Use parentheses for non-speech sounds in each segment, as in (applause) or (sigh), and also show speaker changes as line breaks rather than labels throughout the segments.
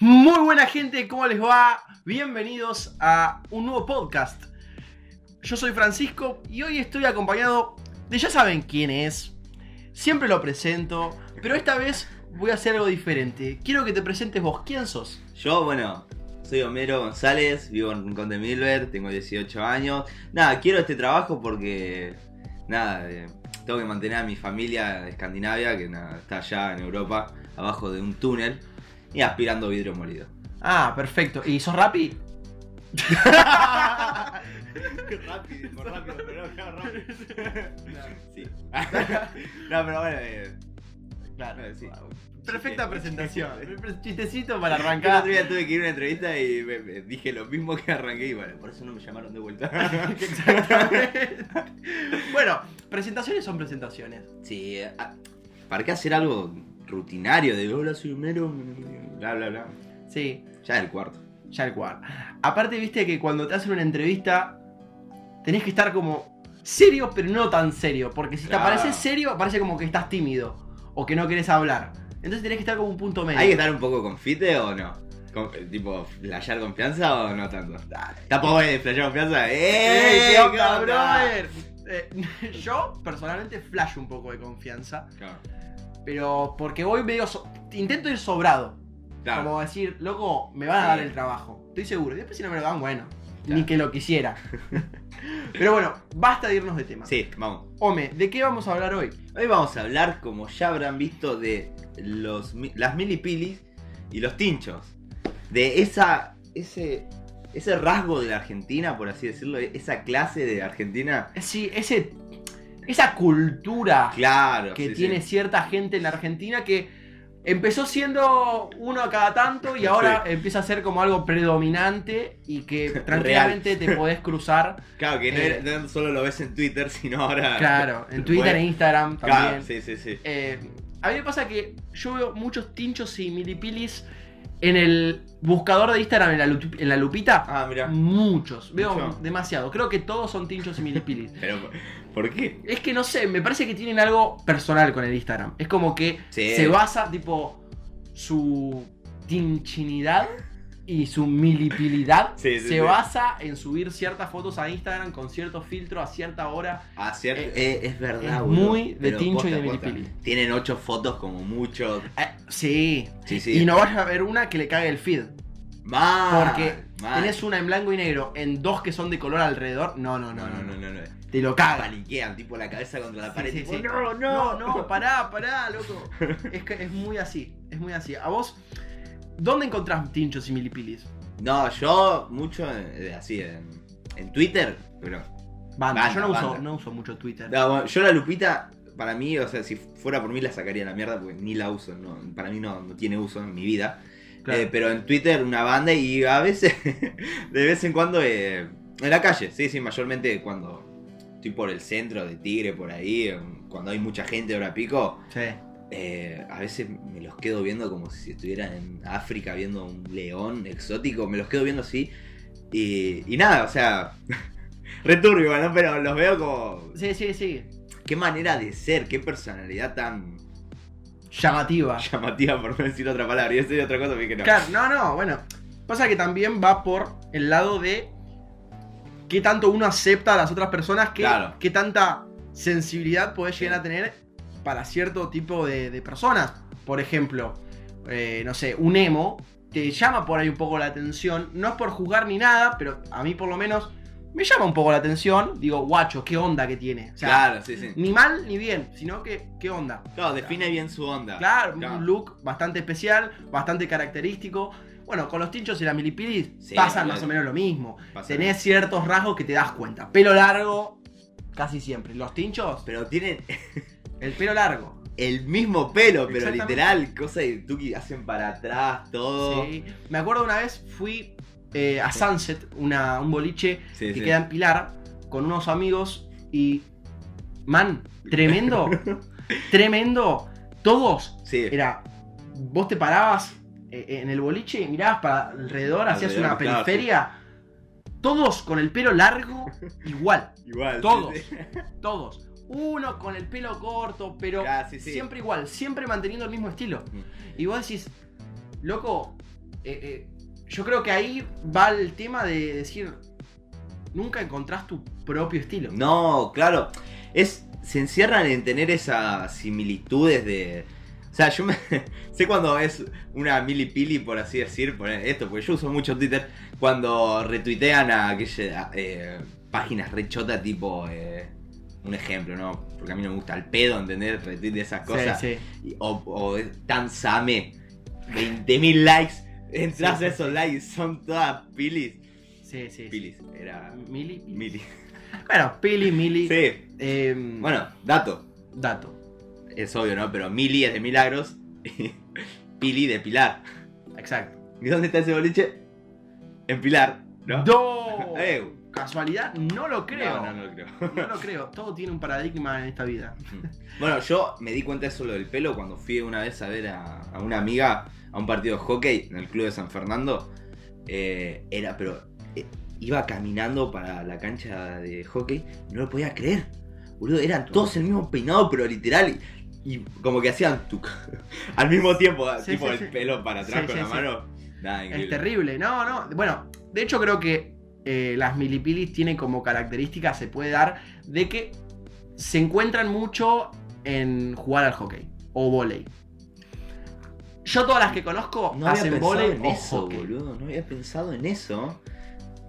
Muy buena gente, ¿cómo les va? Bienvenidos a un nuevo podcast. Yo soy Francisco y hoy estoy acompañado de ya saben quién es. Siempre lo presento, pero esta vez voy a hacer algo diferente. Quiero que te presentes vos, ¿quién sos?
Yo, bueno, soy Homero González, vivo en Rincón de Milver, tengo 18 años. Nada, quiero este trabajo porque, nada, eh, tengo que mantener a mi familia de Escandinavia, que está allá en Europa, abajo de un túnel, y aspirando vidrio molido.
Ah, perfecto. ¿Y sos Rappi?
rápido, por rápido, pero no, rápido. sí. (laughs) no, pero bueno, eh,
Claro.
sí.
Perfecta
Chiste.
presentación. Chistecito para
El
arrancar.
otro día tuve que ir a una entrevista y me- me dije lo mismo que arranqué y bueno, por eso no me llamaron de vuelta. (laughs)
Exactamente. bueno, presentaciones son presentaciones.
Sí, ah, ¿para qué hacer algo rutinario de hola soy Homero? Bla bla bla.
Sí,
Ya el cuarto.
ya el cual. Aparte, viste que cuando te hacen una entrevista, tenés que estar como serio, pero no tan serio. Porque si
Claro.
te pareces serio, parece como que estás tímido o que no querés hablar. Entonces tenés que estar como un punto medio.
¿Hay que estar un poco confite o no? Con- tipo, ¿flashear confianza o no tanto? Tampoco de flashear confianza. ¡Eh!
¡Ey, qué onda, brother! Eh, (laughs) yo, personalmente, flash un poco de confianza.
Claro,
Pero porque voy medio. so- intento ir sobrado.
claro.
Como decir, loco, me van a dar el trabajo. Estoy seguro. Y después si no me lo dan, bueno. Ni que lo quisiera. (laughs) Pero bueno, basta de irnos de tema.
Sí, vamos.
Ome, ¿de qué vamos a hablar hoy?
Hoy vamos a hablar, como ya habrán visto, de los, las milipilis y los tinchos. De esa, ese, ese rasgo de la Argentina, por así decirlo, esa clase de Argentina.
Sí, ese, esa cultura
Claro.
que
sí,
tiene
sí.
cierta gente en la Argentina que empezó siendo uno a cada tanto y ahora empieza a ser como algo predominante y que (laughs) tranquilamente te podés cruzar.
Claro, que no,
Eh.
no solo lo ves en Twitter, sino ahora. (laughs)
Claro, en Twitter e Instagram también.
Claro, sí, sí, sí.
Eh, a mí me pasa que yo veo muchos tinchos y milipilis en el buscador de Instagram en la, lup- en la lupita.
Ah.
Muchos, veo
Mucho.
demasiado. Creo que todos son tinchos y milipilis. (laughs)
Pero, ¿por qué?
Es que no sé, me parece que tienen algo personal con el Instagram. Es como que
Sí.
se basa, tipo, su tinchinidad y su milipilidad
Sí, sí,
se
sí.
basa en subir ciertas fotos a Instagram con cierto filtro a cierta hora.
Ah, cierto.
Eh,
Eh, es verdad,
es muy de tincho y de
posta.
milipili.
Tienen ocho fotos como mucho.
Eh, sí.
Sí, sí.
Y no vayas a ver una que le cague el feed.
Mal,
Porque
mal.
tenés una en blanco y negro en dos que son de color alrededor. No, no, no,
No, no, no, no. no.
Te lo caga.
Paniquean, tipo la cabeza contra la pared. tipo. No,
No,
no,
no, pará, pará, loco. (laughs) Es que es muy así, es muy así. ¿A vos dónde encontrás tinchos y milipilis?
No, yo mucho eh, así en, en Twitter, pero.
Banda,
Banda,
yo no uso, no uso mucho Twitter.
No, bueno, yo la Lupita, para mí, o sea, si fuera por mí la sacaría a la mierda porque ni la uso. No, para mí no, no tiene uso en mi vida.
Claro.
Eh, pero en Twitter una banda y a veces, (laughs) de vez en cuando, eh, en la calle, sí, sí, mayormente cuando estoy por el centro de Tigre, por ahí, cuando hay mucha gente ahora pico,
Sí.
Eh, a veces me los quedo viendo como si estuviera en África viendo un león exótico, me los quedo viendo así. Y, y nada, o sea, (laughs) returbio, ¿no? Pero los veo como...
Sí, sí, sí.
Qué manera de ser, qué personalidad tan
Llamativa. (laughs)
llamativa, por no decir otra palabra. Y eso es otra cosa que no.
Claro, no, no, bueno. Pasa que también va por el lado de qué tanto uno acepta a las otras personas, qué,
Claro.
qué tanta sensibilidad podés llegar a tener para cierto tipo de, de personas. Por ejemplo, eh, no sé, un emo te llama por ahí un poco la atención. No es por juzgar ni nada, pero a mí por lo menos me llama un poco la atención. Digo, guacho, qué onda que tiene. O sea,
claro, sí, sí.
ni mal ni bien, sino que qué onda.
Claro, define bien su onda.
Claro,
Claro.
un look bastante especial, bastante característico. Bueno, con los tinchos y la milipilis
Sí,
pasa
claro.
más o menos lo mismo.
Pasa
Tenés ciertos rasgos que te das cuenta. Pelo largo, casi siempre. Los tinchos,
Pero tienen
el pelo largo.
el mismo pelo, pero literal, cosa de que hacen para atrás, todo.
Sí. Me acuerdo una vez fui eh, a Sunset, una, un boliche
Sí,
que
sí.
queda en Pilar, con unos amigos y. Man, tremendo. (laughs) tremendo. Todos.
Sí.
Era. Vos te parabas eh, en el boliche y mirabas para alrededor, hacías una
claro,
periferia. Todos con el pelo largo, (laughs) igual.
Igual.
Todos.
sí, sí.
Todos. Uno con el pelo corto, pero
Ah, sí, sí.
siempre igual, siempre manteniendo el mismo estilo.
Mm.
Y vos decís, loco, eh, eh, yo creo que ahí va el tema de decir, nunca encontrás tu propio estilo.
No, claro. Es, se encierran en tener esas similitudes de. O sea, yo me. (laughs) sé cuando es una milipili, por así decir, poner esto, porque yo uso mucho Twitter, cuando retuitean a aquella eh, páginas rechota tipo. eh, un ejemplo, ¿no? Porque a mí no me gusta el pedo, ¿entendés? Retweet de esas cosas.
Sí,
O, o tan same, 20.000 likes. Entras
Sí,
a esos likes, son todas pilis.
sí, sí.
Pilis, era.
Mili.
Mili.
Bueno, Pili, Mili.
Sí.
eh,
Bueno, dato.
dato.
Es obvio, ¿no? Pero Mili es de Milagros y (laughs) Pili de Pilar.
Exacto.
¿Y dónde está ese boliche? En Pilar, ¿no?
¡Do! (laughs) Casualidad, no lo creo.
No, no, no lo creo.
No lo creo. Todo tiene un paradigma en esta vida.
Bueno, yo me di cuenta de eso lo del pelo cuando fui una vez a ver a, a una amiga a un partido de hockey en el club de San Fernando. Eh, era, pero eh, iba caminando para la cancha de hockey no lo podía creer. Boludo, eran todos el mismo peinado, pero literal. Y, y como que hacían tuc. (laughs) Al mismo tiempo,
Sí,
tipo
sí,
el
sí.
pelo para atrás con la mano. Nada.
Es terrible. No, no. Bueno, de hecho creo que eh, las milipilis tienen como característica, se puede dar, de que se encuentran mucho en jugar al hockey o volei. Yo todas las que conozco
No había
hacen volei
en
o
eso,
hockey.
boludo. No había pensado en eso.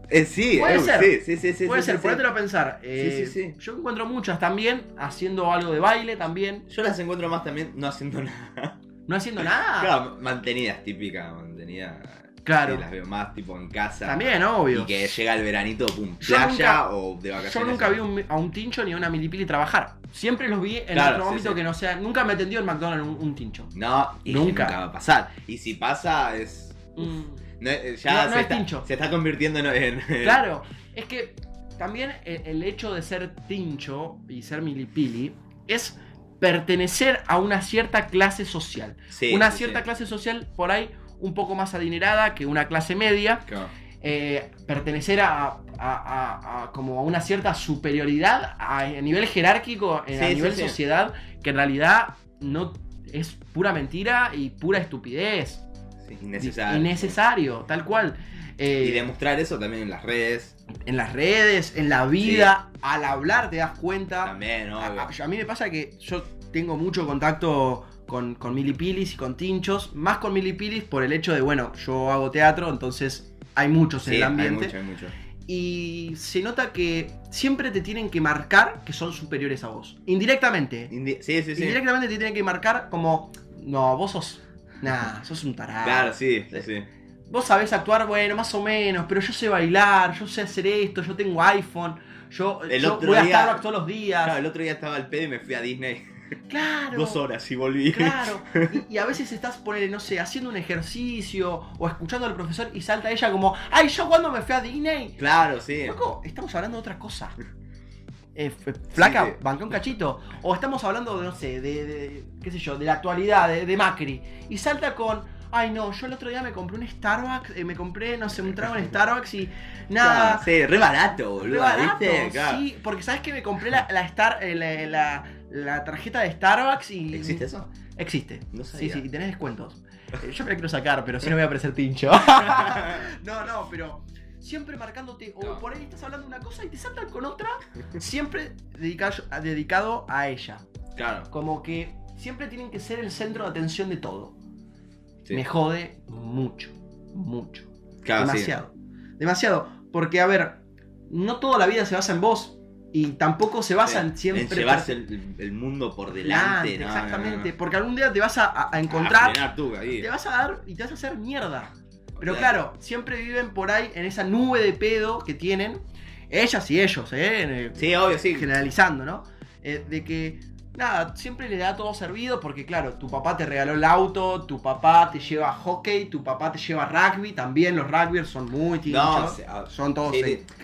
Eh, sí,
Puede
eh,
ser.
sí, sí, sí, sí,
Puede
sí,
ser,
sí, sí.
a pensar. Eh,
Sí, sí, sí.
Yo encuentro muchas también haciendo algo de baile también.
Yo las encuentro más también no haciendo (laughs) nada.
No haciendo nada.
Claro, mantenidas, típica, mantenida.
Claro.
Sí, las veo más tipo en casa.
También, obvio.
Y que llega el veranito, pum, playa
nunca-
o de vacaciones.
Yo nunca vi un- a un tincho ni a una milipili trabajar. Siempre los vi en
Claro,
otro ámbito
sí.
que no sea. Nunca me atendió en McDonald's un, un tincho.
No, y
Nunca.
nunca. va a pasar. Y si pasa, es.
Mm,
no, eh, ya
No, no
se,
es
está,
tincho.
se está convirtiendo en. en- en-
Claro, es que también el, el hecho de ser tincho y ser milipili es pertenecer a una cierta clase social.
Sí,
una cierta clase social por ahí un poco más adinerada que una clase media.
Claro.
eh, pertenecer a, a- a- a como a una cierta superioridad a, a nivel jerárquico, eh, a
Sí, sí,
nivel
sí.
sociedad, que en realidad no es pura mentira y pura estupidez.
Sí, innecesario.
Innecesario, tal cual. Eh,
Y demostrar eso también en las redes.
en las redes, en la vida, al hablar te das cuenta.
También,
A,
obvio.
a- a mí me pasa que yo tengo mucho contacto con, con milipilis y con tinchos, más con milipilis por el hecho de, bueno, yo hago teatro, entonces hay muchos en el
hay
ambiente.
mucho, hay mucho.
Y se nota que siempre te tienen que marcar que son superiores a vos. Indirectamente.
Indi- sí, sí, sí.
Indirectamente te tienen que marcar como, no, vos sos... Nah, sos un tarado.
Claro, sí, sí, sí.
Vos sabés actuar, bueno, más o menos, pero yo sé bailar, yo sé hacer esto, yo tengo iPhone, yo,
El
yo
otro
voy a
día-
Starbucks todos los días.
Claro, el otro día estaba al pedo y me fui a Disney
Claro.
dos horas y volví.
Claro. Y, y a veces estás, ponele, no sé, haciendo un ejercicio o escuchando al profesor y salta ella como, ay, yo cuando me fui a Disney.
Claro, sí.
Loco, estamos hablando de otra cosa. (laughs) Eh, flaca,
Sí, sí.
banca un cachito. O estamos hablando de, no sé, de, de- qué sé yo, de la actualidad, de, de Macri. Y salta con, ay no, yo el otro día me compré un Starbucks, eh, me compré, no sé, un trago en (laughs) Starbucks y nada.
Claro, sí, re barato,
Re
boludo.
barato,
¿viste? Claro.
sí, porque sabes que me compré la, la Star, eh, la, la- la tarjeta de Starbucks y.
¿Existe eso?
Existe.
No
sí,
sabía.
sí, y tenés descuentos. Eh, Yo me la quiero sacar, pero si no voy a parecer tincho. (laughs) no, no, pero siempre marcándote, o
No.
por ahí estás hablando una cosa y te saltan con otra, siempre dedicado, dedicado a ella.
Claro.
Como que siempre tienen que ser el centro de atención de todo.
Sí.
Me jode mucho, mucho.
Claro, sí.
demasiado. Demasiado. Porque, a ver, no toda la vida se basa en vos. Y tampoco se basa en siempre.
En llevarse el, el mundo por delante.
Delante,
no,
exactamente.
no.
Porque algún día te vas a, a- a
A
encontrar.
tú, ahí.
te vas a dar y te vas a hacer mierda. Pero claro, siempre viven por ahí en esa nube de pedo que tienen. Ellas y ellos, ¿eh?
Sí, obvio, sí.
generalizando, ¿no? Eh, de que, nada, siempre le da todo servido porque, claro, tu papá te regaló el auto, tu papá te lleva hockey, tu papá te lleva rugby, también los rugbyers son muy tinchos.
No, o sea,
son todos,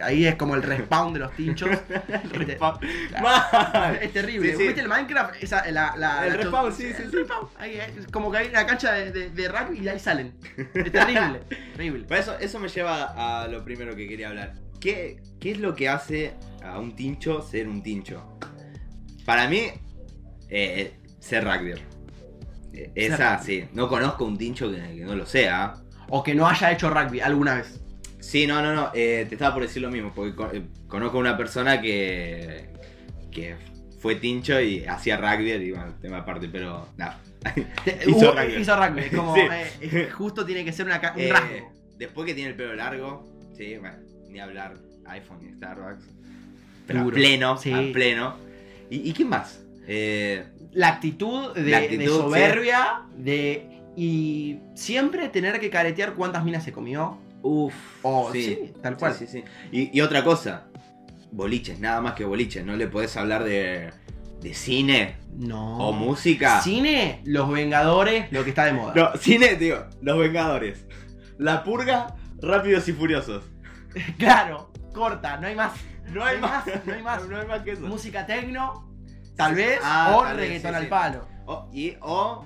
ahí es como el respawn de los tinchos. (laughs) Este,
Respawn.
claro, es terrible.
Sí, sí.
¿Viste el Minecraft? Esa, la, la,
El
la-
respawn, sí, sí,
el
sí.
respawn. Ahí, eh, es como que hay una cancha de, de- de rugby y ahí salen. Es terrible, (laughs) terrible.
Pero eso, eso me lleva a lo primero que quería hablar. ¿Qué, ¿Qué es lo que hace a un tincho ser un tincho? Para mí, eh, ser rugby. Eh, Esa, sí. No conozco un tincho que, que no lo sea.
O que no haya hecho rugby alguna vez.
Sí, no, no, no. eh, te estaba por decir lo mismo, porque co- eh, conozco una persona que, que fue tincho y hacía rugby, y bueno, tema aparte, pero nada.
Te- (laughs)
Hizo rugby.
hizo rugby, como (laughs)
Sí.
eh, eh, justo tiene que ser una un
Eh,
rasgo.
después que tiene el pelo largo, sí, bueno, ni hablar iPhone ni Starbucks. Pero a pleno,
Sí.
a pleno. ¿Y, y quién más? Eh,
La actitud de,
La
de
actitud,
soberbia, de. Y siempre tener que caretear cuántas minas se comió.
Uf,
O, sí, tal cual.
Sí. Y, y otra cosa, boliches, nada más que boliches. No le podés hablar de, de cine
No.
o música.
Cine, Los Vengadores, lo que está de moda. (laughs)
No, cine, digo, Los Vengadores. La purga, Rápidos y Furiosos.
Claro, corta, no hay más.
No hay más,
no hay más. (laughs)
No hay más que eso.
Música tecno, tal vez,
Ah,
o
tal vez,
reggaetón
sí,
al
sí.
palo.
O, y, o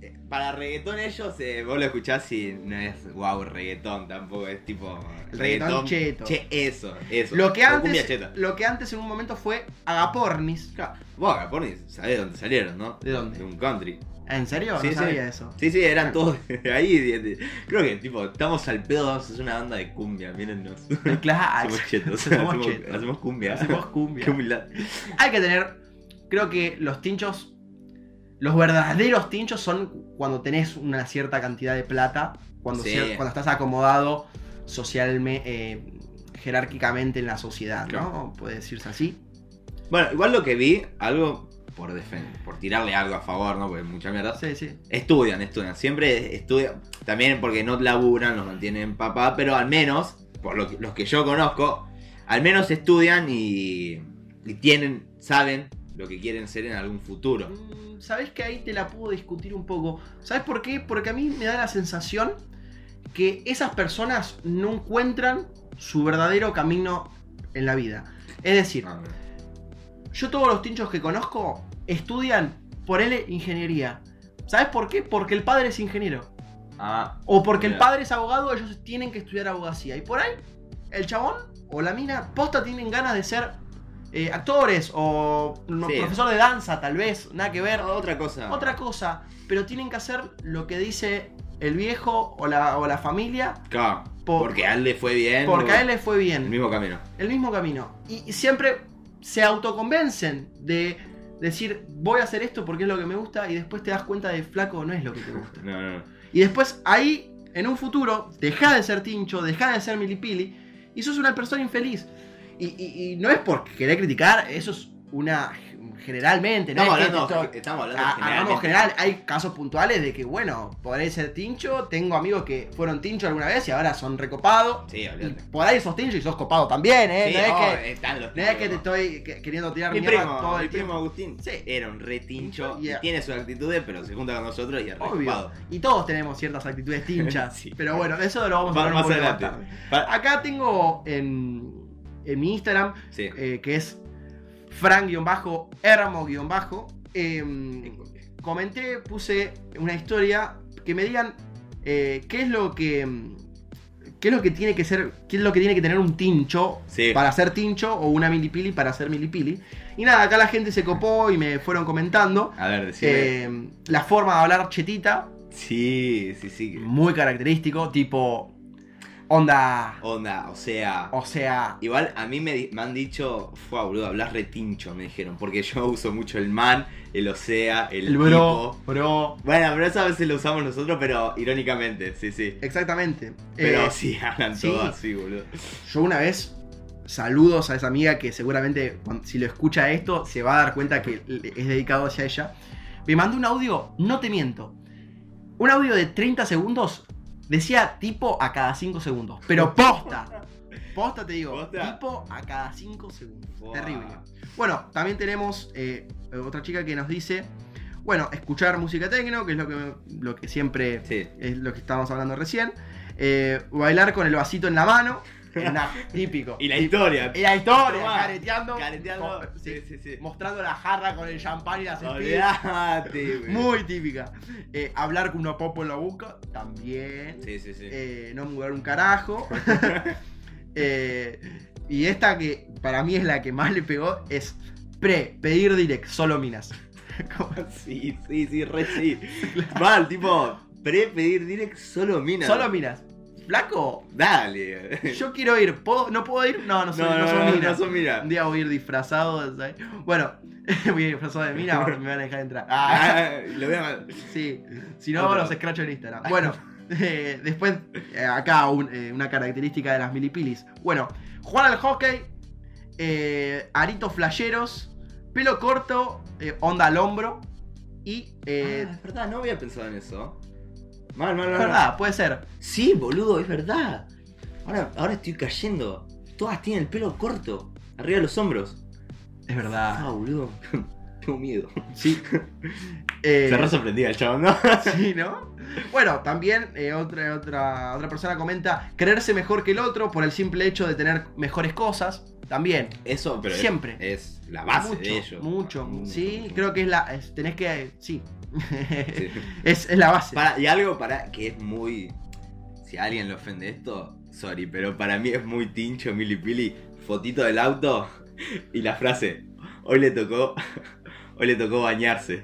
eh, para reggaetón ellos, eh, vos lo escuchás y no es wow reggaetón tampoco, es tipo...
El reggaetón cheto.
Che, eso, eso.
Lo que, antes, lo que antes en un momento fue agapornis.
Claro, Vos, Agapornis, sabés de dónde salieron, ¿no?
¿De dónde?
De un country.
¿En serio?
Sí,
no
sí.
sabía eso.
Sí, sí, eran todos (laughs) ahí. creo que, tipo, estamos al pedo, vamos a hacer una banda de cumbia, mírennos.
Claro, (laughs)
Somos chetos, hacemos,
chetos.
hacemos cumbia.
Hacemos cumbia. (laughs) Hay que tener. Creo que los tinchos. Los verdaderos tinchos son cuando tenés una cierta cantidad de plata. Cuando,
Sí.
cier- cuando estás acomodado socialmente. jerárquicamente en la sociedad, ¿no?
Claro.
Puede decirse así.
Bueno, igual lo que vi, algo por defen- por tirarle algo a favor, ¿no? Porque mucha mierda.
Sí, sí.
Estudian, estudian. Siempre estudian. También porque no laburan, los mantienen papá, pero al menos, por lo que- los que yo conozco, al menos estudian y, y tienen, saben lo que quieren ser en algún futuro.
Mm, ¿Sabés que ahí te la puedo discutir un poco? ¿Sabes por qué? Porque a mí me da la sensación que esas personas no encuentran su verdadero camino en la vida. Es decir,
Ah,
yo todos los tinchos que conozco estudian por él ingeniería. ¿Sabes por qué? Porque el padre es ingeniero.
Ah,
O porque el padre es abogado, ellos tienen que estudiar abogacía. Y por ahí, el chabón o la mina posta tienen ganas de ser eh, actores o
Sí.
profesor de danza, tal vez, nada que ver.
otra cosa.
Otra cosa, pero tienen que hacer lo que dice el viejo o la, o la familia
Claro,
por-
porque a él le fue bien.
porque a él le fue bien.
El mismo camino.
el mismo camino. Y, y siempre se autoconvencen de decir, voy a hacer esto porque es lo que me gusta, y después te das cuenta de flaco, no es lo que te gusta. (laughs)
No, no, no.
Y después ahí, en un futuro, deja de ser tincho, deja de ser milipili, y sos una persona infeliz. Y, y- y no es por querer criticar, eso es una. Generalmente, ¿no?
Estamos hablando,
te estoy-
estamos hablando
general, hay casos puntuales de que, bueno, podré ser tincho, tengo amigos que fueron tincho alguna vez y ahora son recopados.
Sí,
por ahí sos tincho y sos copado también, ¿eh?
Sí,
no, es
oh,
que,
están los
no es que te estoy que- queriendo tirar
Mi primo,
todo
mi
el
primo. Agustín
Sí.
era un re tincho
Yeah.
y tiene sus actitudes, pero se junta con nosotros y es re
Obvio.
copado.
Y todos tenemos ciertas actitudes (laughs) tinchas. Pero bueno, eso lo vamos a un
más adelante.
tarde. Acá tengo en, en mi Instagram,
Sí.
eh, que es fran-ermo- em, comenté, puse una historia que me digan eh, qué es lo que qué es lo que tiene que ser, qué es lo que tiene que tener un tincho
Sí.
para ser tincho o una milipili para ser milipili. Y nada, acá la gente se copó y me fueron comentando
A ver,
eh, la forma de hablar chetita,
Sí, sí, sí.
muy característico, tipo onda,
Onda, o sea.
o sea,
Igual a mí me, han dicho, fue boludo, hablas retincho, me dijeron. Porque yo uso mucho el man, el osea, el,
el bro,
tipo.
bro,
Bueno, pero eso a veces lo usamos nosotros, pero irónicamente, sí, sí.
exactamente.
Pero
Eh,
sí, hablan
sí.
todo así, boludo.
Yo una vez, saludos a esa amiga que seguramente si lo escucha esto se va a dar cuenta que es dedicado hacia ella. Me mandó un audio, no te miento. Un audio de 30 segundos decía tipo a cada 5 segundos. Pero posta. Posta te digo.
¿Posta?
Tipo a cada 5 segundos. Terrible. Bueno, también tenemos eh, otra chica que nos dice, bueno, escuchar música tecno, que es lo que, lo que siempre
Sí.
es lo que estábamos hablando recién. Eh, bailar con el vasito en la mano. (laughs) (laughs) Típico.
Y la historia.
y la historia,
Tomá,
careteando.
Sí,
sí,
sí.
Mostrando la jarra con el champán y las
güey. (laughs)
Muy típica. Eh, hablar con una popo en la boca, también.
Sí, sí, sí.
Eh, no mudar un carajo. Eh, y esta que para mí es la que más le pegó es pre, pedir direct, solo minas. Como-
Sí, sí, sí, re sí. Mal, tipo, Pre-pedir direct solo mina.
Solo minas. Flaco,
Dale.
yo quiero ir. ¿Puedo- ¿No puedo ir? No, no soy,
no,
no,
no,
soy
no,
mina.
mina.
Un día voy a ir disfrazado. ¿sabes? Bueno, (laughs) voy a ir disfrazado de mina, me van a dejar entrar. Ah,
Ah, lo voy a
sí. Si no,
Otro.
los escracho en Instagram. Bueno, (laughs) eh, después, eh, acá un- eh, una característica de las milipilis. Bueno, jugar al hockey, aritos flasheros, pelo corto, onda al hombro y.
Ah, es verdad, no había pensado en eso. Mal, mal, mal.
es verdad, puede ser.
Sí, boludo, es verdad. Ahora, ahora estoy cayendo. Todas tienen el pelo corto. Arriba de los hombros.
Es verdad.
Ah, boludo. (laughs) Tengo miedo.
Sí. (laughs) Eh,
Se re sorprendía el chabón, ¿no? (laughs)
Sí, ¿no? Bueno, también eh, otra, otra, otra persona comenta creerse mejor que el otro por el simple hecho de tener mejores cosas. También.
Eso, pero
Siempre.
Es, la base
mucho,
de ellos.
Mucho, sí, creo que es la. es- tenés que. Sí.
Sí. (laughs)
es, es la base.
Para- y algo para que es muy. Si a alguien le ofende esto, sorry, pero para mí es muy tincho, milipili. Fotito del auto y la frase: Hoy le tocó. (laughs) Hoy le tocó bañarse.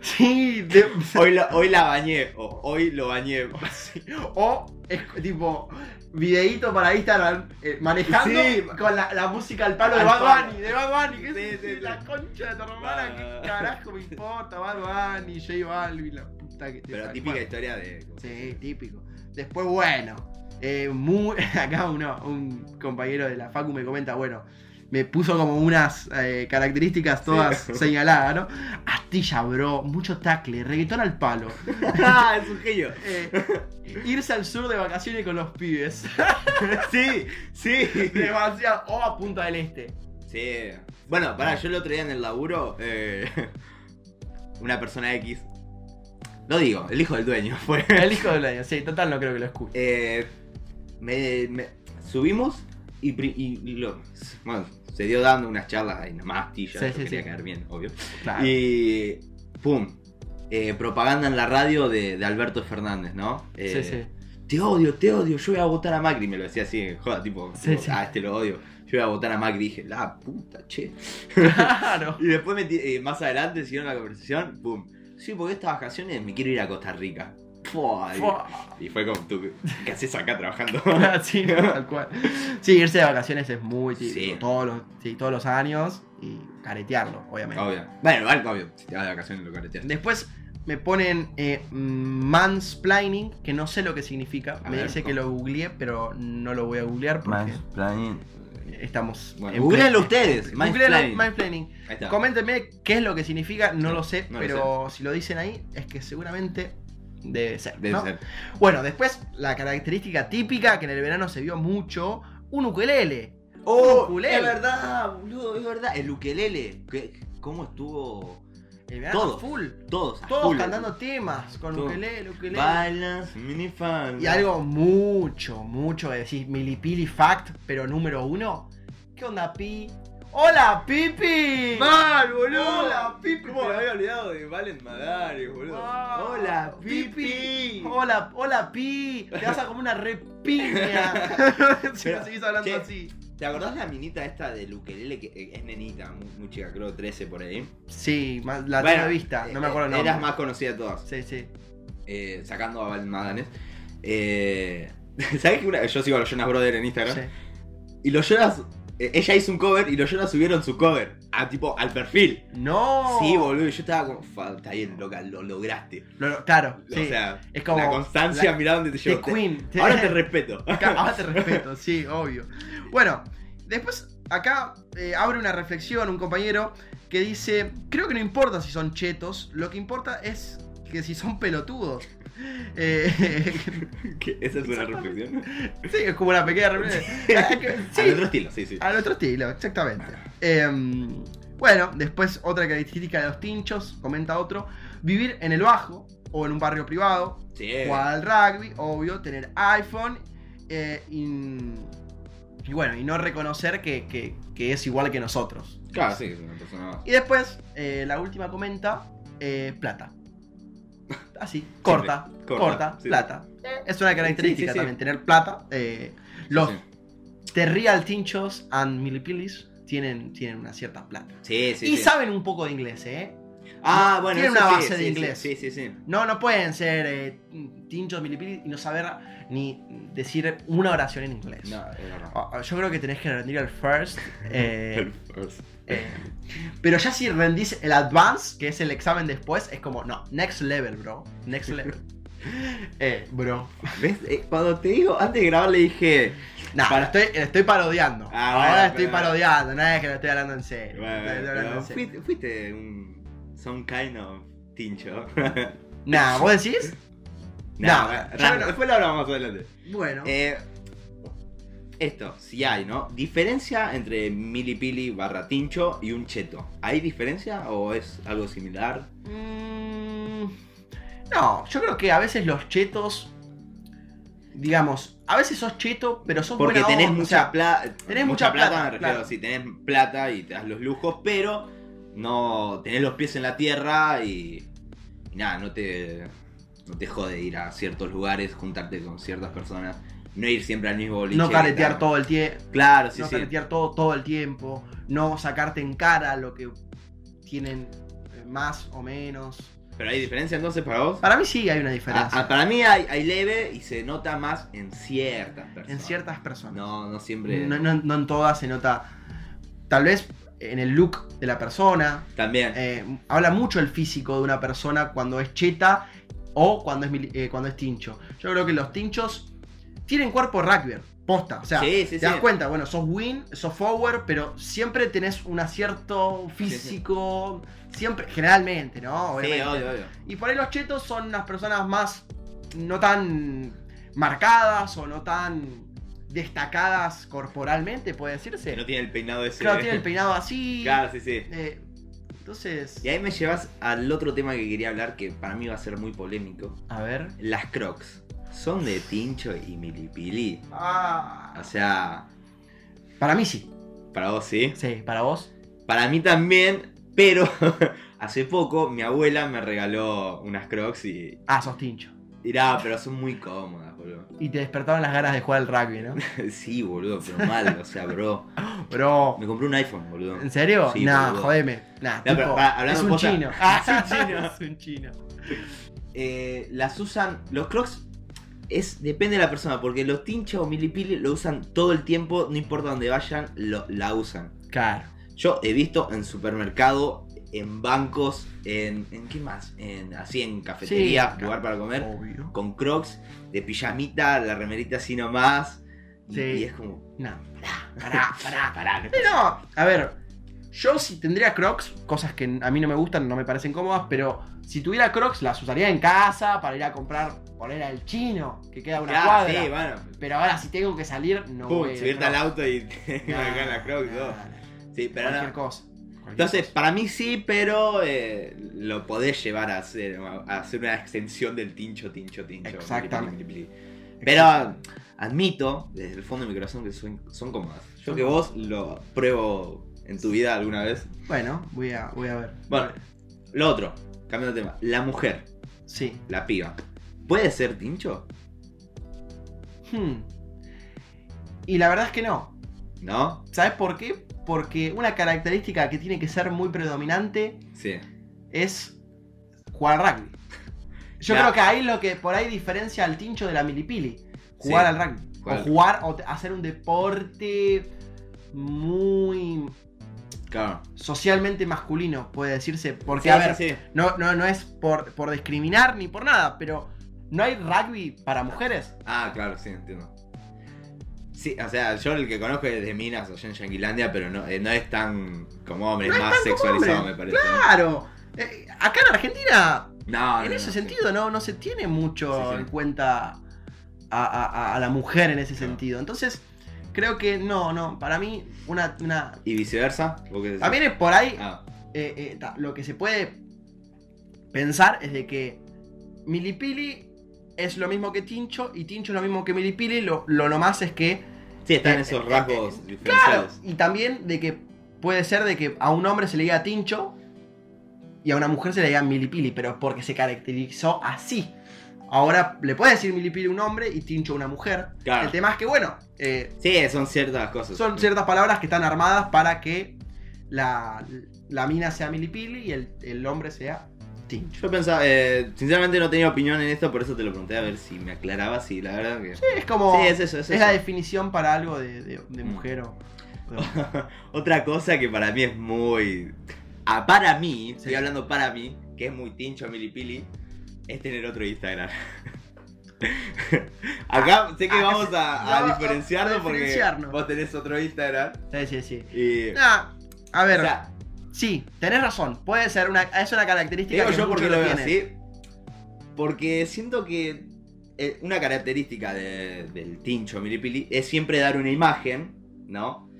Sí, de- (laughs)
Hoy la, hoy la bañé. O hoy lo bañé.
o es tipo videíto para Instagram eh, manejando
Sí.
con la, la música al palo de
Al
Bad
palo.
Bunny, de Bad Bunny, que
Sí,
es
sí,
la concha de tu hermana,
Ah.
qué carajo me importa, Bad Bunny, J Balvin, la puta que te
Pero típica
Bueno,
historia de.
Sí, típico. Después, bueno, eh, muy, (laughs) acá uno, un compañero de la Facu me comenta, bueno, me puso como unas eh, características todas
Sí. (laughs)
señaladas, ¿no? Astilla, bro, mucho tacle, reggaetón al palo. (laughs)
¡Ah! Es un genio.
Eh, irse al sur de vacaciones con los pibes. (laughs)
Sí, sí.
Demasiado. O a Punta del Este.
Sí. Bueno, pará, yo el otro día en el laburo, eh, una persona X, lo digo, el hijo del dueño fue.
El hijo del año, sí, total no creo que lo escuche.
Eh, me, me- subimos y, y- y lo, bueno, se dio dando unas charlas ahí nomás, tilla,
Sí,
yo
sí,
quería
sí.
caer bien, obvio.
Claro.
Y pum, eh, propaganda en la radio de, de Alberto Fernández, ¿no? Eh,
sí, sí.
Te odio, te odio, yo voy a votar a Macri, me lo decía así, joda, tipo, tipo, ah, este lo odio. Yo voy a votar a Macri, dije, la puta, che.
Claro. (laughs)
Y después eh, más adelante siguieron la conversación, pum. Sí, porque estas vacaciones me quiero ir a Costa Rica. Y- fue como, tú, ¿qué haces acá trabajando? (laughs)
sí, tal cual. Sí, irse de vacaciones es muy típico.
Sí.
Todos, los, sí, todos los años y caretearlo, obviamente.
Obvio. Bueno, igual, obvio, si te vas de vacaciones lo careteas.
Después me ponen eh, mansplaining, que no sé lo que significa.
A
me
ver,
dice que lo googleé, pero no lo voy a googlear porque estamos.
Bueno,
en
googleenlo ustedes,
Googleenlo,
mansplaining.
mansplaining.
Está.
Coméntenme qué es lo que significa, no lo sé,
No lo
pero si lo dicen ahí es que seguramente debe ser.
Debe
¿no?
ser.
Bueno, después la característica típica que en el verano se vio mucho, un ukelele.
¡Oh!
ukulele.
Es verdad, boludo, es verdad. El ukelele. ¿qué- ¿Cómo estuvo?
El verano
Todos.
full.
Todos,
Todos
full.
cantando temas con
Todo.
ukelele, ukelele.
Bailas, minifan.
Y algo mucho, mucho de decir milipili fact, pero número uno. ¿Qué onda, Pi? ¡Hola, Pipi!
¡Mal, boludo!
Hola, Pipi.
¿Cómo me había olvidado de Valen Madare, boludo?
Wow.
Hola, Pipi.
Hola, hola, Pi. Te vas a comer una repiña. (laughs) si no seguís hablando así.
¿Te acordás la minita esta de ukelele que eh, es nenita, muy, muy chica, creo 13 por ahí?
Sí, más- la
Bueno,
tengo vista, no me
eh,
acuerdo el nombre.
Eras más conocida de todas.
Sí, sí.
eh, sacando a Valen Madanes. Eh, (laughs) ¿Sabes que una, yo sigo a los Jonas Brothers en Instagram?
sí.
Y los Jonas, ella hizo un cover y los Jonas subieron su cover. A tipo, al perfil.
No.
Sí, boludo, yo estaba como, "Fa, está bien, loca, lo lograste.
Lo- lo- claro, sí.
O sea,
es como
la constancia,
la-
mirá dónde te. Te-
Queen.
Ahora te respeto. (laughs)
Ahora te (laughs) respeto, sí, obvio. Bueno, después acá eh, abre una reflexión un compañero que dice, creo que no importa si son chetos, lo que importa es que si son pelotudos. Eh. (laughs)
¿Esa es una reflexión?
sí, es como una pequeña reflexión. (laughs) Sí,
Al otro estilo, sí, sí.
al otro estilo, exactamente. Em, bueno, después otra característica de los tinchos, comenta otro, vivir en el bajo o en un barrio privado,
Sí.
jugar al rugby, obvio, tener iPhone eh, y, y bueno, y no reconocer que, que- que es igual que nosotros.
Claro, sí, es una persona más.
Y después, eh, la última comenta, eh, plata. Así, corta, corta,
corta, sí.
plata. Es una característica
Sí, sí, sí.
también, tener plata. eh, los
Sí,
The Real Tinchos and Milipilis tienen, tienen una cierta plata.
sí, sí.
y
sí.
saben un poco de inglés, ¿eh?
Ah, bueno,
Tiene
eso
una
sí,
base de inglés.
Sí, sí, sí.
No, no pueden ser eh, tinchos, milipili y no saber ni decir una oración en inglés.
No, verdad.
Ah, ah, Yo creo que tenés que rendir el first. (laughs) eh,
El first.
Eh, (laughs) pero ya si rendís el advance, que es el examen después, es como, no, next level, bro. Next level. (laughs) eh, bro.
¿Ves? Eh, cuando te digo, antes de grabar le dije.
No,
Para-
estoy, estoy parodiando.
Ah,
Ahora
bueno,
estoy
pero-
parodiando, no es que lo estoy hablando en serio.
Bueno,
estoy hablando en serio.
fuiste, fuiste un. Some kind of tincho.
Nah, ¿vos decís? (laughs)
Nah,
yo
raro,
no-
Después lo hablamos adelante.
Bueno.
Eh, esto, si hay, ¿no? Diferencia entre milipili barra tincho y un cheto. ¿Hay diferencia o es algo similar?
Mm, no, yo creo que a veces los chetos. Digamos, a veces sos cheto, pero sos
Porque
buena
tenés
onda, o
mucha
sea,
plata.
tenés mucha plata,
me refiero.
claro.
Si tenés plata y te das los lujos, pero no tenés los pies en la tierra y, y nada, no te, no te jode ir a ciertos lugares, juntarte con ciertas personas, no ir siempre al mismo boliche.
no caretear todo el tiempo.
Claro, sí,
no
sí.
caretear todo, todo el tiempo. No sacarte en cara lo que tienen eh, más o menos.
Pero hay diferencia entonces para vos.
Para mí sí hay una
Ah,
diferencia.
ah, para mí hay, hay leve y se nota más en ciertas personas.
en ciertas personas.
No, no siempre.
No, no- no en todas se nota. Tal vez en el look de la persona.
También.
Eh, habla mucho el físico de una persona cuando es cheta o cuando es, eh, cuando es tincho. Yo creo que los tinchos tienen cuerpo rugby, posta. O sea,
Sí, sí,
te
sí.
das cuenta, bueno, sos win, sos forward, pero siempre tenés un acierto físico. Siempre, generalmente, ¿no?
sí,
Obviamente.
obvio, obvio.
Y por ahí los chetos son unas personas más no tan marcadas o no tan destacadas corporalmente, puede decirse.
Que no tiene el peinado ese.
Claro, tiene el peinado así. (laughs)
Claro, sí, sí.
eh, entonces.
Y ahí me llevas al otro tema que quería hablar, que para mí va a ser muy polémico.
A ver.
Las crocs. ¿Son de tincho y milipili?
Ah.
O sea,
Para mí sí.
para vos sí.
Sí, para vos.
Para mí también, pero (laughs) hace poco mi abuela me regaló unas crocs y.
Ah, sos tincho.
Dirá, pero son muy cómodas, boludo.
Y te despertaron las ganas de jugar al rugby, ¿no? (laughs)
sí, boludo, pero mal, o sea, bro. (gasps)
Bro.
Me compré un iPhone, boludo.
¿En serio?
Sí,
nah,
boludo.
jodeme. Nah,
No, pero pará, hablando
es un
posta.
chino. (laughs)
Es un chino.
es un chino.
Eh, las usan. Los crocs es depende de la persona, porque los tinchos o milipili lo usan todo el tiempo, no importa dónde vayan, lo, la usan.
Claro.
Yo he visto en supermercado, en bancos, en. ¿En qué más? En, así en cafetería,
Sí,
lugar para comer,
Obvio.
con crocs, de pijamita, la remerita así nomás. Y,
Sí.
y es como.
No. Pará, pará.
Pará, ¿qué (laughs)
Pero, a ver, yo si tendría crocs, cosas que a mí no me gustan, no me parecen cómodas, pero si tuviera crocs las usaría en casa para ir a comprar, poner al chino, que queda una
Ya,
cuadra.
sí, bueno.
Pero ahora si tengo que salir, no
Pum,
voy
subirte al auto y (laughs)
Nah,
acá en la crocs,
nah.
Sí, pero
Cualquier
no.
cosa. Cualquier
Entonces,
cosa.
para mí sí, pero eh, lo podés llevar a hacer, a hacer una extensión del tincho, tincho, tincho.
Exactamente.
Pero admito, desde el fondo de mi corazón, que son, son cómodas. Yo
Son
que vos lo pruebo en tu vida alguna vez.
Bueno, voy a, voy a ver.
Bueno, lo otro, cambiando de tema. La mujer,
Sí.
la piba, ¿puede ser tincho?
Hmm. Y la verdad es que no.
¿No?
¿Sabes por qué? Porque una característica que tiene que ser muy predominante
Sí.
es jugar al rugby. Yo
Ya.
creo que ahí lo que por ahí diferencia al tincho de la milipili. Jugar
Sí.
al rugby.
Jugar
O jugar o hacer un deporte muy
Claro.
socialmente masculino, puede decirse. Porque,
Sí,
a ver,
sí, sí.
No, no, no es por, por discriminar ni por nada, pero ¿no hay rugby para mujeres?
Ah, claro, sí, entiendo. Sí, o sea, yo el que conozco es de Minas o en Yanquilandia, pero no, eh, no es tan como hombre,
No
es
es
más
tan como
sexualizado,
hombre.
me parece.
Claro. Eh, acá en Argentina,
No,
en
no,
ese
no,
sentido, no, no se tiene mucho
Sí, sí.
en cuenta a, a- a- a la mujer en ese sentido. Entonces, creo que no, no. Para mí, una.
Y viceversa.
También es por ahí.
Ah,
eh, eh, ta- lo que se puede pensar es de que Milipili es lo mismo que Tincho y Tincho es lo mismo que Milipili. Lo, lo nomás es que
sí, están
eh,
esos
eh,
rasgos
Claro,
diferenciales.
y también de que puede ser de que a un hombre se le diga Tincho y a una mujer se le diga Milipili, pero porque se caracterizó así. Ahora le puede decir Milipili a un hombre y Tincho a una mujer.
Claro.
El tema es que, bueno, eh,
Sí, son ciertas cosas.
son ciertas palabras que están armadas para que la, la mina sea milipili y el, el hombre sea tincho.
Yo pensaba, eh, sinceramente no tenía opinión en esto, por eso te lo pregunté a ver si me aclarabas y la verdad que...
Sí, es como.
Sí, es eso, es
es la definición para algo de, de- de
Mm.
mujer o. (laughs)
Otra cosa que para mí es muy... Ah, para mí, estoy
Sí.
hablando para mí, que es muy tincho milipili, es tener otro Instagram. (laughs) Acá sé que
Ah,
vamos a, a
no,
diferenciarnos porque vos tenés otro Instagram
Sí, sí, sí.
y...
Nah, a ver,
o sea,
sí, tenés razón. Puede ser una. Es una característica.
Digo
que
yo porque lo veo así. Porque siento que eh, una característica de- del tincho milipili es siempre dar una imagen, ¿no?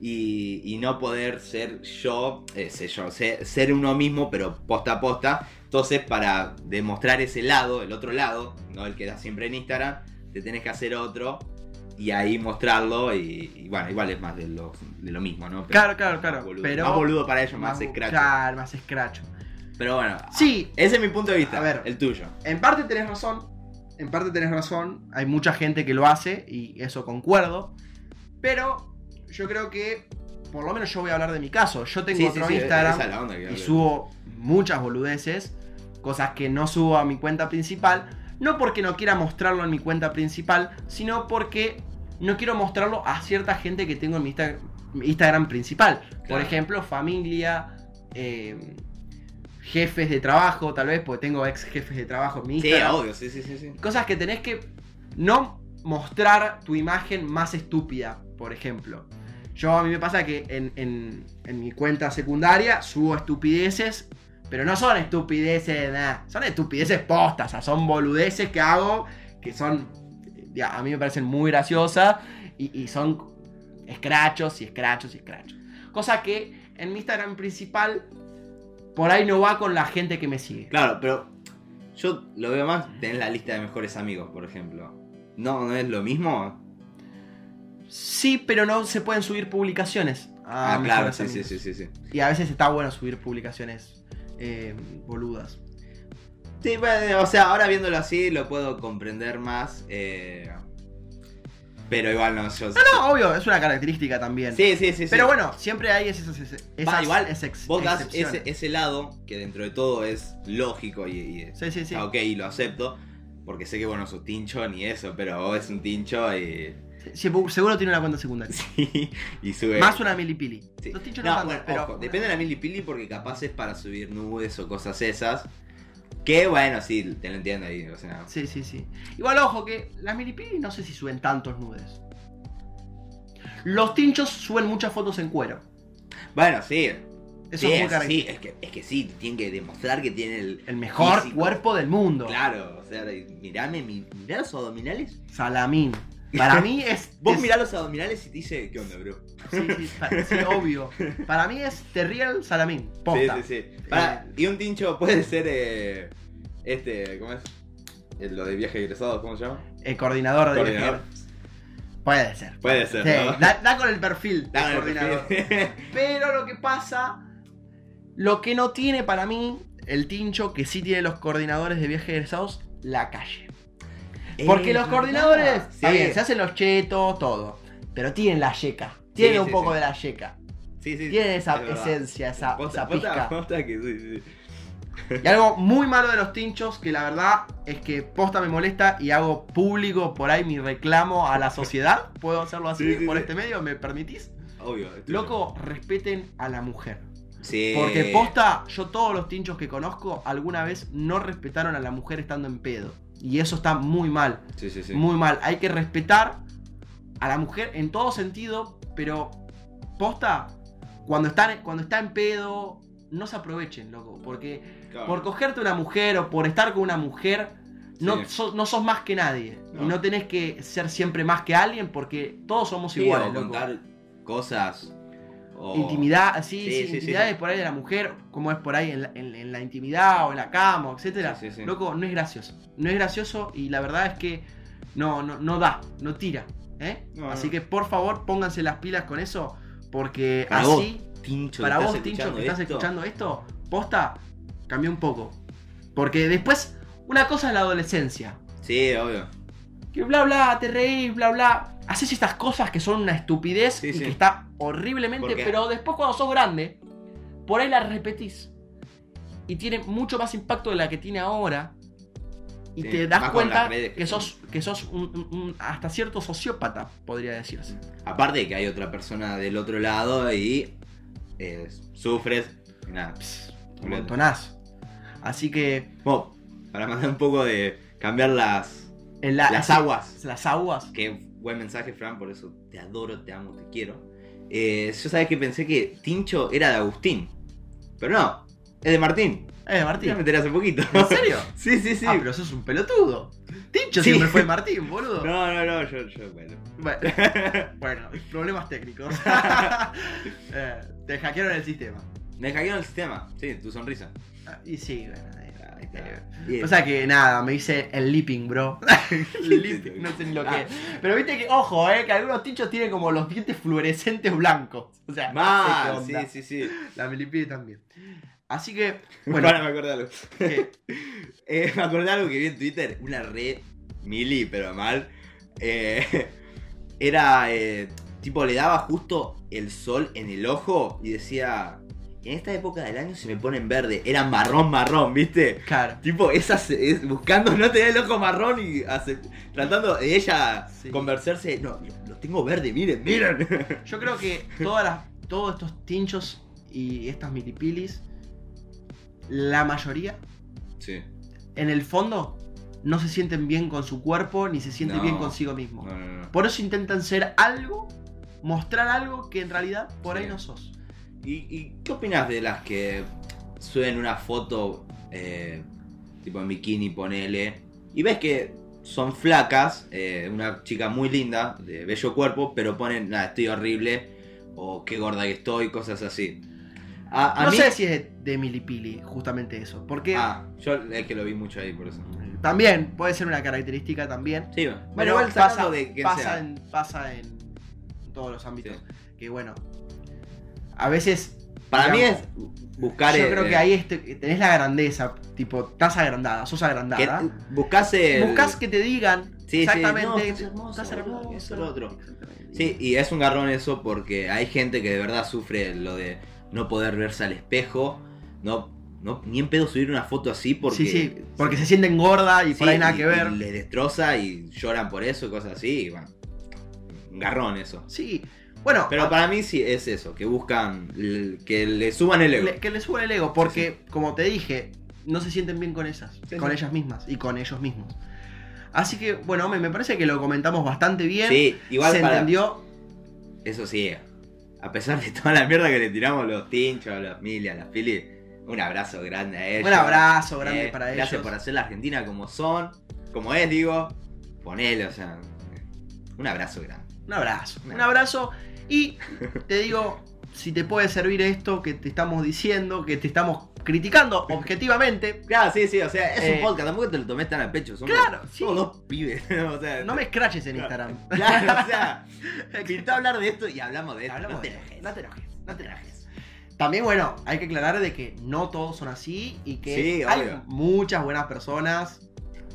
Y, y no poder ser yo, eh, sé yo, sé- ser uno mismo, pero posta a posta. Entonces, para demostrar ese lado, el otro lado, no el que da siempre en Instagram, te tenés que hacer otro y ahí mostrarlo. Y, y bueno, igual es más de lo, de lo mismo, ¿no? Pero
Claro, claro, claro.
Más boludo,
pero.
más boludo para ellos, más,
más-
escracho.
Claro, más escracho.
Pero bueno,
Sí,
ese es mi punto de vista.
A ver.
el tuyo.
En parte tenés razón. En parte tenés razón. Hay mucha gente que lo hace y eso concuerdo. Pero yo creo que, por lo menos yo voy a hablar de mi caso. Yo tengo
Sí,
otro
sí,
Instagram
es onda
y subo muchas boludeces. Cosas que no subo a mi cuenta principal. No porque no quiera mostrarlo en mi cuenta principal, sino porque no quiero mostrarlo a cierta gente que tengo en mi Insta- mi Instagram principal. Por ejemplo, familia, eh, jefes de trabajo, tal vez, porque tengo ex jefes de trabajo en mi
Sí,
Instagram.
obvio, sí, sí, sí. sí.
Cosas que tenés que no mostrar tu imagen más estúpida, por ejemplo. Yo a mí me pasa que en, en- en mi cuenta secundaria subo estupideces, pero no son estupideces, nada, son estupideces postas, o sea, son boludeces que hago que son, ya, a mí me parecen muy graciosas y, son escrachos y escrachos y escrachos. Cosa que en mi Instagram principal por ahí no va con la gente que me sigue.
Claro, pero yo lo veo más, tenés la lista de mejores amigos, por ejemplo. No, no es lo mismo.
Sí, pero no se pueden subir publicaciones. a
ah, claro, sí, sí, sí, sí, sí.
Y a veces está bueno subir publicaciones eh, boludas.
Sí, bueno, o sea, ahora viéndolo así lo puedo comprender más. eh, pero igual no, yo.
No, no, obvio, es una característica también.
Sí, sí, sí. sí.
Pero bueno, siempre hay esas, esas,
igual,
esas
Vos das ese, ese lado que dentro de todo es lógico y, y
Sí, sí, sí.
ah, ok, y lo acepto. Porque sé que, bueno, sos tincho ni eso, pero vos es un tincho y.
Seguro tiene una cuenta secundaria. (laughs)
Sí, y sube.
Más una milipili.
Sí.
Los tinchos no,
No,
tanto,
bueno,
pero.
ojo, depende de la milipili porque capaz es para subir nudes o cosas esas. Que bueno, sí, te lo entiendo ahí, o sea.
Sí, sí, sí. Igual, ojo, que las milipili no sé si suben tantos nudes. Los tinchos suben muchas fotos en cuero.
Bueno, sí.
Eso
sí,
es muy
sí, es que, es que sí, tienen que demostrar que tiene el.
El mejor
físico.
cuerpo del mundo.
Claro, o sea, mirame, mi- mirá los abdominales.
Salamín. Para mí es.
Vos
es-
mirá los abdominales y te dice, ¿qué onda, bro?
Sí, sí, sí, obvio. Para mí es Terriel Salamín. Posta.
Sí, sí, sí. Pará, y un tincho puede ser. eh, este, ¿cómo es? Eh, Lo de viaje egresado, ¿cómo se llama?
El coordinador de
Coordinador.
Puede ser.
Puede ser,
Sí,
¿no?
da, da con el perfil
Da
del coordinador.
perfil. (laughs)
Pero lo que pasa, lo que no tiene para mí el tincho, que sí tiene los coordinadores de viajes egresados, la calle. Porque
Eh,
los coordinadores, está bien, se hacen los chetos, todo. Pero tienen la yeca. Tienen un poco de la yeca.
Sí, sí,
Tienen esa
es
esencia, esa,
Posta,
esa
posta,
pizca.
posta que sí, sí.
Y algo muy malo de los tinchos, que la verdad es que posta me molesta y hago público por ahí mi reclamo a la sociedad. (laughs) ¿Puedo hacerlo así
Sí, sí,
por este medio? ¿Me permitís?
Obvio.
Loco, respeten a la mujer.
Sí.
Porque posta, yo todos los tinchos que conozco alguna vez no respetaron a la mujer estando en pedo. Y eso está muy mal,
Sí, sí, sí.
muy mal. Hay que respetar a la mujer en todo sentido, pero posta, cuando está, cuando está en pedo, no se aprovechen, loco. Porque
Claro.
por cogerte una mujer o por estar con una mujer, no,
Sí.
sos, no sos más que nadie.
No.
Y no tenés que ser siempre más que alguien porque todos somos
Sí,
iguales.
o
loco.
contar cosas. O...
Intimidad, sí,
Sí,
sí, intimidades
sí.
por ahí de la mujer, como es por ahí en la, en- en la intimidad o en la cama, etcétera. Loco, no es gracioso. No es gracioso y la verdad es que no, no, no da, no tira. ¿eh?
No,
Así
no.
que por favor pónganse las pilas con eso, porque
Para
así,
Tincho,
para vos, Tincho, que estás
esto,
escuchando esto, posta, cambió un poco. Porque después, una cosa es la adolescencia.
Sí, obvio.
Que bla bla, te reís, bla bla. Haces estas cosas que son una estupidez
Sí,
y
sí.
que está horriblemente, pero después cuando sos grande, por ahí la repetís. Y tiene mucho más impacto de la que tiene ahora. Y
Sí,
te das cuenta
redes que
que sos, que sos un, un- un- hasta cierto sociópata, podría decirse.
Aparte de que hay otra persona del otro lado y eh, sufres. y Nada.
Un montonazo. Así que
Bueno, para mandar un poco de cambiar las,
la-
las aguas.
Las aguas.
Qué buen mensaje, Fran, por eso te adoro, te amo, te quiero. Eh, yo sabes que pensé que Tincho era de Agustín. Pero no, es de Martín.
Eh,
Ya
Martín.
me enteré hace poquito.
¿En serio? (laughs)
sí, sí, sí.
Ah, pero sos un pelotudo. Tincho
Sí.
siempre fue Martín, boludo.
No, no, no, yo, yo, bueno.
Bueno, (laughs) bueno, problemas técnicos. (laughs) Eh, te hackearon el sistema.
Me hackearon el sistema. Sí, tu sonrisa.
Ah, Y sí, bueno. O sea que nada, me hice el leaping, bro. (laughs) el leaping, no sé ni lo que es. Pero viste que, ojo, eh, que algunos tinchos tienen como los dientes fluorescentes blancos. O sea, no sé
Más,
qué
sí,
onda.
sí, sí.
La milipide también. Así que, (laughs)
Bueno,
bueno,
me acordé de algo.
que- (laughs)
Eh, me acordé de algo que vi en Twitter, una red mili, pero mal. Eh, era, eh, tipo, le daba justo el sol en el ojo y decía, en esta época del año se me pone en verde. Era marrón, marrón, ¿viste?
claro.
Tipo, esas, es- buscando no tener el ojo marrón y hace- tratando de ella
Sí.
convencerse, no, lo, lo tengo verde, miren, miren.
Yo creo que todas las, todos estos tinchos y estas milipilis, la mayoría,
Sí,
en el fondo, no se sienten bien con su cuerpo ni se sienten
No.
bien consigo mismo.
no, no, no.
Por eso intentan ser algo, mostrar algo que en realidad por ahí no sos.
¿Y, y qué opinas de las que suben una foto eh, tipo en bikini, ponele, y ves que son flacas, eh, una chica muy linda, de bello cuerpo, pero ponen, nada, estoy horrible, o qué gorda que estoy, cosas así. A, a
no
mí-
sé si es de, de milipili, justamente eso. Porque
Ah, yo es que lo vi mucho ahí, por eso.
también puede ser una característica también.
Sí, bueno, igual
pasa,
de
pasa,
sea.
en, pasa en todos los ámbitos.
Sí.
Que bueno, a veces
Para mí
digamos,
es buscar...
Yo
eh,
creo que ahí este- tenés la grandeza, tipo, estás agrandada, sos
que
agrandada.
buscas el-
Buscas que te digan
Sí, sí,
exactamente.
no, estás hermoso,
estás hermoso,
eso, lo otro. Sí, y es un garrón eso porque hay gente que de verdad sufre lo de no poder verse al espejo, no, no ni en pedo subir una foto así porque
sí, sí, porque se sienten gorda y por
sí,
ahí nada
y-
que ver.
les destroza y lloran por eso y cosas así, y bueno, un garrón eso.
Sí, bueno,
Pero
a-
para mí sí es eso, que buscan que le suban el ego.
le- que le suban el ego, porque como te dije, no se sienten bien con esas,
Sí,
con
sí.
ellas mismas y con ellos mismos. Así que, bueno, me, me parece que lo comentamos bastante bien.
Sí, igual
se
para-
entendió.
Eso sí, a pesar de toda la mierda que le tiramos los tinchos, a los mili, a las pili, un abrazo grande a ellos.
Un abrazo grande
Eh,
para
Gracias
ellos.
por hacer la Argentina como son, como es, digo. Ponele, o sea. Un abrazo grande.
Un abrazo.
Un
Un abrazo. Y te digo, si te puede servir esto que te estamos diciendo, que te estamos criticando objetivamente,
Claro, sí, sí, o sea, es
Eh,
un podcast, tampoco te lo tomes tan a pecho. Somos,
claro, sí.
somos dos pibes, (laughs) o sea.
no me escraches en Instagram.
Claro, o sea, (laughs) pintó hablar de esto y hablamos de esto.
Hablamos
no te
de-
enojes.
no te enojes, no te enojes. También, bueno, hay que aclarar de que no todos son así y que
Sí,
hay
obvio.
muchas buenas personas,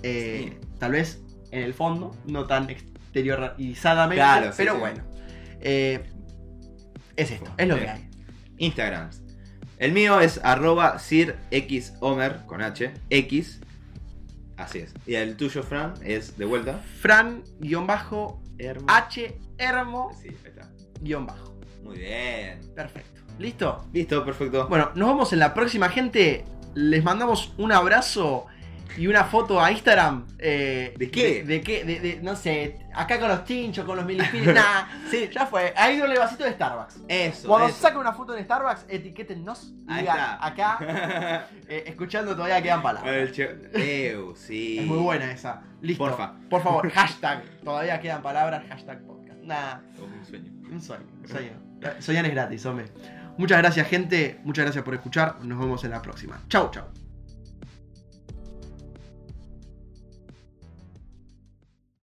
eh, tal vez en el fondo, no tan exteriorizadamente,
Claro, sí,
pero bueno. Eh, es esto, es lo que hay.
Instagram. El mío es arroba sirxhomer con H, X. Así es. Y el tuyo, Fran, es de vuelta.
Fran-H
Hermo.
Hermo
Sí, ahí está.
guion bajo.
Muy bien.
Perfecto. ¿Listo?
Listo, perfecto.
Bueno, nos vemos en la próxima, gente. Les mandamos un abrazo y una foto a Instagram. eh,
¿De qué?
De, de qué? De, de- no sé, acá con los tinchos, con los milipilis. (laughs) nah, sí, ya fue. Ahí doble vasito de Starbucks.
Eso.
Cuando
eso.
saquen una foto en Starbucks, etiquétennos y
Ahí
digan,
está.
acá, (laughs) eh, escuchando todavía quedan palabras.
Ew, sí.
Es muy buena esa. Listo.
Porfa.
Por favor, (laughs) hashtag. Todavía quedan palabras, hashtag podcast. Nada.
Como un sueño.
Un sueño, un sueño. Soñar es gratis, hombre. Muchas gracias, gente. Muchas gracias por escuchar. Nos vemos en la próxima. Chau, chau.